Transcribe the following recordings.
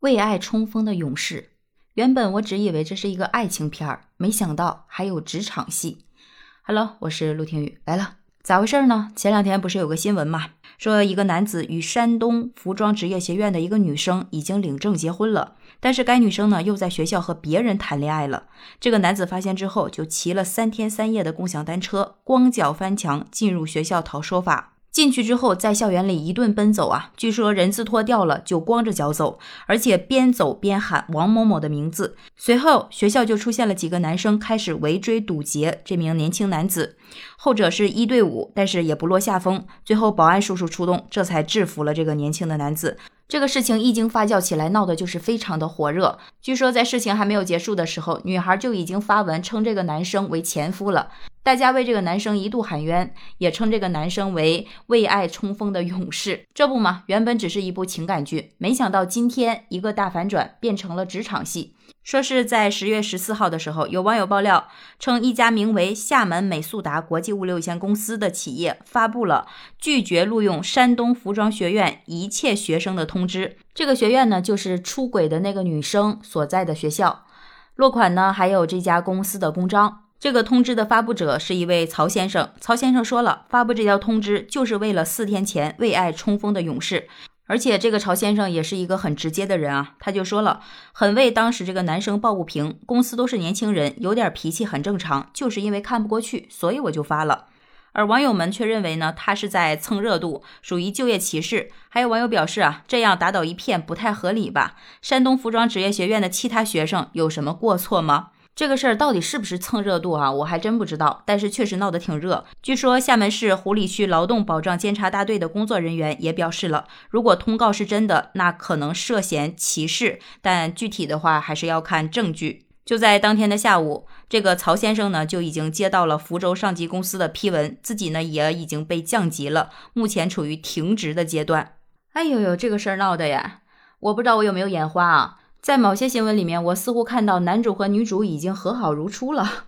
为爱冲锋的勇士。原本我只以为这是一个爱情片儿，没想到还有职场戏。Hello，我是陆听雨来了，咋回事呢？前两天不是有个新闻嘛，说一个男子与山东服装职业学院的一个女生已经领证结婚了，但是该女生呢又在学校和别人谈恋爱了。这个男子发现之后，就骑了三天三夜的共享单车，光脚翻墙进入学校讨说法。进去之后，在校园里一顿奔走啊！据说人字拖掉了，就光着脚走，而且边走边喊王某某的名字。随后，学校就出现了几个男生开始围追堵截这名年轻男子，后者是一对五，但是也不落下风。最后，保安叔叔出动，这才制服了这个年轻的男子。这个事情一经发酵起来，闹的就是非常的火热。据说在事情还没有结束的时候，女孩就已经发文称这个男生为前夫了。大家为这个男生一度喊冤，也称这个男生为为爱冲锋的勇士。这不嘛，原本只是一部情感剧，没想到今天一个大反转，变成了职场戏。说是在十月十四号的时候，有网友爆料称，一家名为厦门美速达国际物流有限公司的企业发布了拒绝录用山东服装学院一切学生的通知。这个学院呢，就是出轨的那个女生所在的学校。落款呢，还有这家公司的公章。这个通知的发布者是一位曹先生。曹先生说了，发布这条通知就是为了四天前为爱冲锋的勇士。而且这个曹先生也是一个很直接的人啊，他就说了，很为当时这个男生抱不平，公司都是年轻人，有点脾气很正常，就是因为看不过去，所以我就发了。而网友们却认为呢，他是在蹭热度，属于就业歧视。还有网友表示啊，这样打倒一片不太合理吧？山东服装职业学院的其他学生有什么过错吗？这个事儿到底是不是蹭热度啊？我还真不知道，但是确实闹得挺热。据说厦门市湖里区劳动保障监察大队的工作人员也表示了，如果通告是真的，那可能涉嫌歧视，但具体的话还是要看证据。就在当天的下午，这个曹先生呢就已经接到了福州上级公司的批文，自己呢也已经被降级了，目前处于停职的阶段。哎呦呦，这个事儿闹的呀！我不知道我有没有眼花啊？在某些新闻里面，我似乎看到男主和女主已经和好如初了，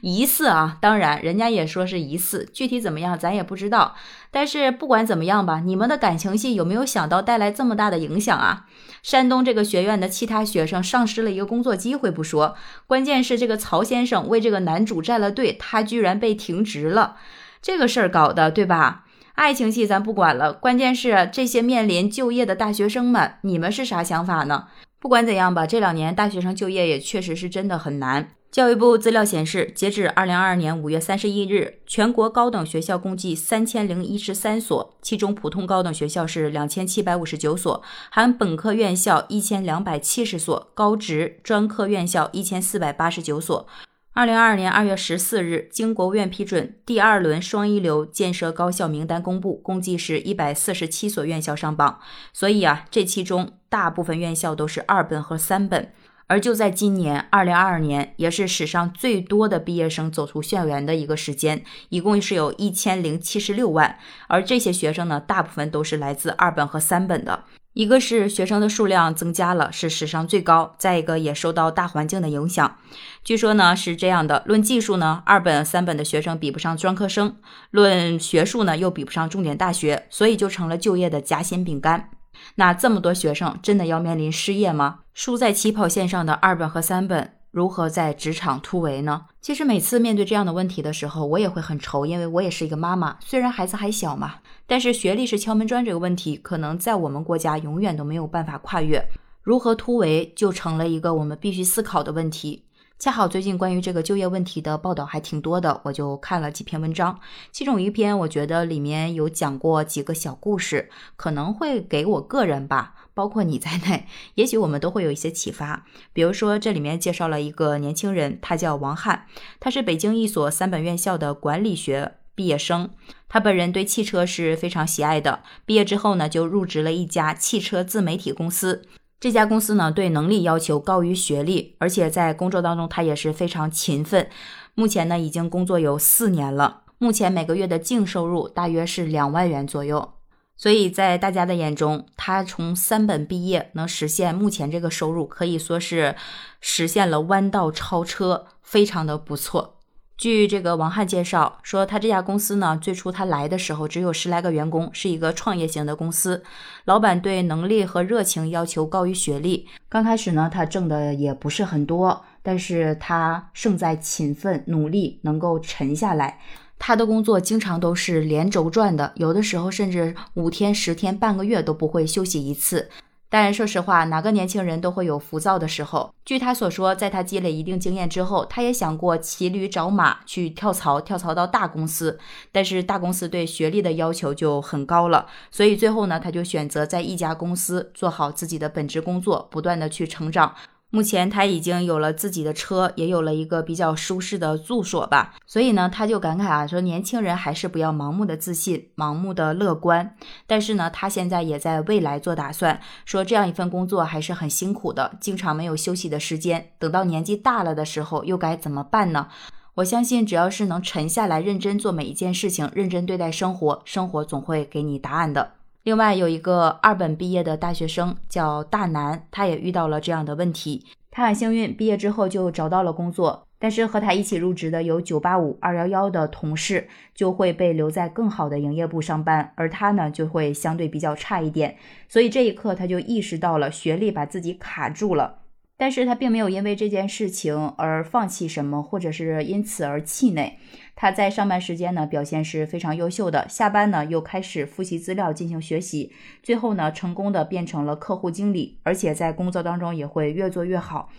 疑似啊，当然人家也说是疑似，具体怎么样咱也不知道。但是不管怎么样吧，你们的感情戏有没有想到带来这么大的影响啊？山东这个学院的其他学生丧失了一个工作机会不说，关键是这个曹先生为这个男主站了队，他居然被停职了，这个事儿搞的对吧？爱情戏咱不管了，关键是这些面临就业的大学生们，你们是啥想法呢？不管怎样吧，这两年大学生就业也确实是真的很难。教育部资料显示，截至二零二二年五月三十一日，全国高等学校共计三千零一十三所，其中普通高等学校是两千七百五十九所，含本科院校一千两百七十所，高职专科院校一千四百八十九所。二零二二年二月十四日，经国务院批准，第二轮双一流建设高校名单公布，共计是一百四十七所院校上榜。所以啊，这其中大部分院校都是二本和三本。而就在今年二零二二年，也是史上最多的毕业生走出校园的一个时间，一共是有一千零七十六万。而这些学生呢，大部分都是来自二本和三本的。一个是学生的数量增加了，是史上最高；再一个也受到大环境的影响。据说呢是这样的：论技术呢，二本、三本的学生比不上专科生；论学术呢，又比不上重点大学，所以就成了就业的夹心饼干。那这么多学生真的要面临失业吗？输在起跑线上的二本和三本如何在职场突围呢？其实每次面对这样的问题的时候，我也会很愁，因为我也是一个妈妈，虽然孩子还小嘛。但是学历是敲门砖这个问题，可能在我们国家永远都没有办法跨越。如何突围，就成了一个我们必须思考的问题。恰好最近关于这个就业问题的报道还挺多的，我就看了几篇文章。其中一篇，我觉得里面有讲过几个小故事，可能会给我个人吧，包括你在内，也许我们都会有一些启发。比如说，这里面介绍了一个年轻人，他叫王翰，他是北京一所三本院校的管理学。毕业生，他本人对汽车是非常喜爱的。毕业之后呢，就入职了一家汽车自媒体公司。这家公司呢，对能力要求高于学历，而且在工作当中他也是非常勤奋。目前呢，已经工作有四年了。目前每个月的净收入大约是两万元左右。所以在大家的眼中，他从三本毕业能实现目前这个收入，可以说是实现了弯道超车，非常的不错。据这个王翰介绍说，他这家公司呢，最初他来的时候只有十来个员工，是一个创业型的公司。老板对能力和热情要求高于学历。刚开始呢，他挣的也不是很多，但是他胜在勤奋努力，能够沉下来。他的工作经常都是连轴转的，有的时候甚至五天、十天、半个月都不会休息一次。但说实话，哪个年轻人都会有浮躁的时候。据他所说，在他积累一定经验之后，他也想过骑驴找马去跳槽，跳槽到大公司。但是大公司对学历的要求就很高了，所以最后呢，他就选择在一家公司做好自己的本职工作，不断的去成长。目前他已经有了自己的车，也有了一个比较舒适的住所吧，所以呢，他就感慨啊，说年轻人还是不要盲目的自信，盲目的乐观。但是呢，他现在也在未来做打算，说这样一份工作还是很辛苦的，经常没有休息的时间。等到年纪大了的时候，又该怎么办呢？我相信，只要是能沉下来，认真做每一件事情，认真对待生活，生活总会给你答案的。另外有一个二本毕业的大学生叫大南，他也遇到了这样的问题。他很幸运，毕业之后就找到了工作，但是和他一起入职的有九八五、二幺幺的同事就会被留在更好的营业部上班，而他呢就会相对比较差一点。所以这一刻他就意识到了学历把自己卡住了。但是他并没有因为这件事情而放弃什么，或者是因此而气馁。他在上班时间呢表现是非常优秀的，下班呢又开始复习资料进行学习，最后呢成功的变成了客户经理，而且在工作当中也会越做越好。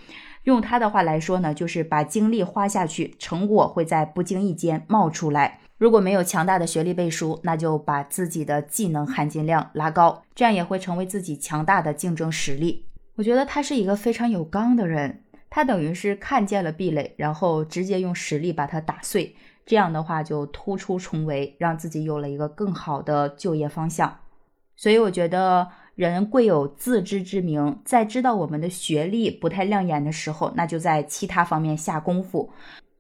用他的话来说呢，就是把精力花下去，成果会在不经意间冒出来。如果没有强大的学历背书，那就把自己的技能含金量拉高，这样也会成为自己强大的竞争实力。我觉得他是一个非常有刚的人，他等于是看见了壁垒，然后直接用实力把它打碎，这样的话就突出重围，让自己有了一个更好的就业方向。所以我觉得人贵有自知之明，在知道我们的学历不太亮眼的时候，那就在其他方面下功夫。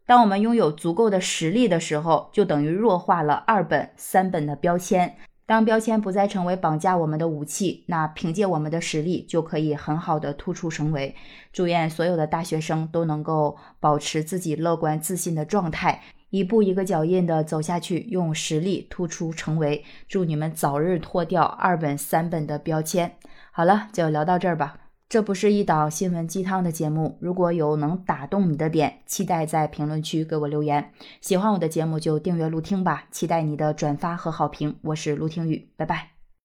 当我们拥有足够的实力的时候，就等于弱化了二本、三本的标签。当标签不再成为绑架我们的武器，那凭借我们的实力就可以很好的突出成为。祝愿所有的大学生都能够保持自己乐观自信的状态，一步一个脚印的走下去，用实力突出成为。祝你们早日脱掉二本三本的标签。好了，就聊到这儿吧。这不是一档新闻鸡汤的节目，如果有能打动你的点，期待在评论区给我留言。喜欢我的节目就订阅录听吧，期待你的转发和好评。我是陆听雨，拜拜。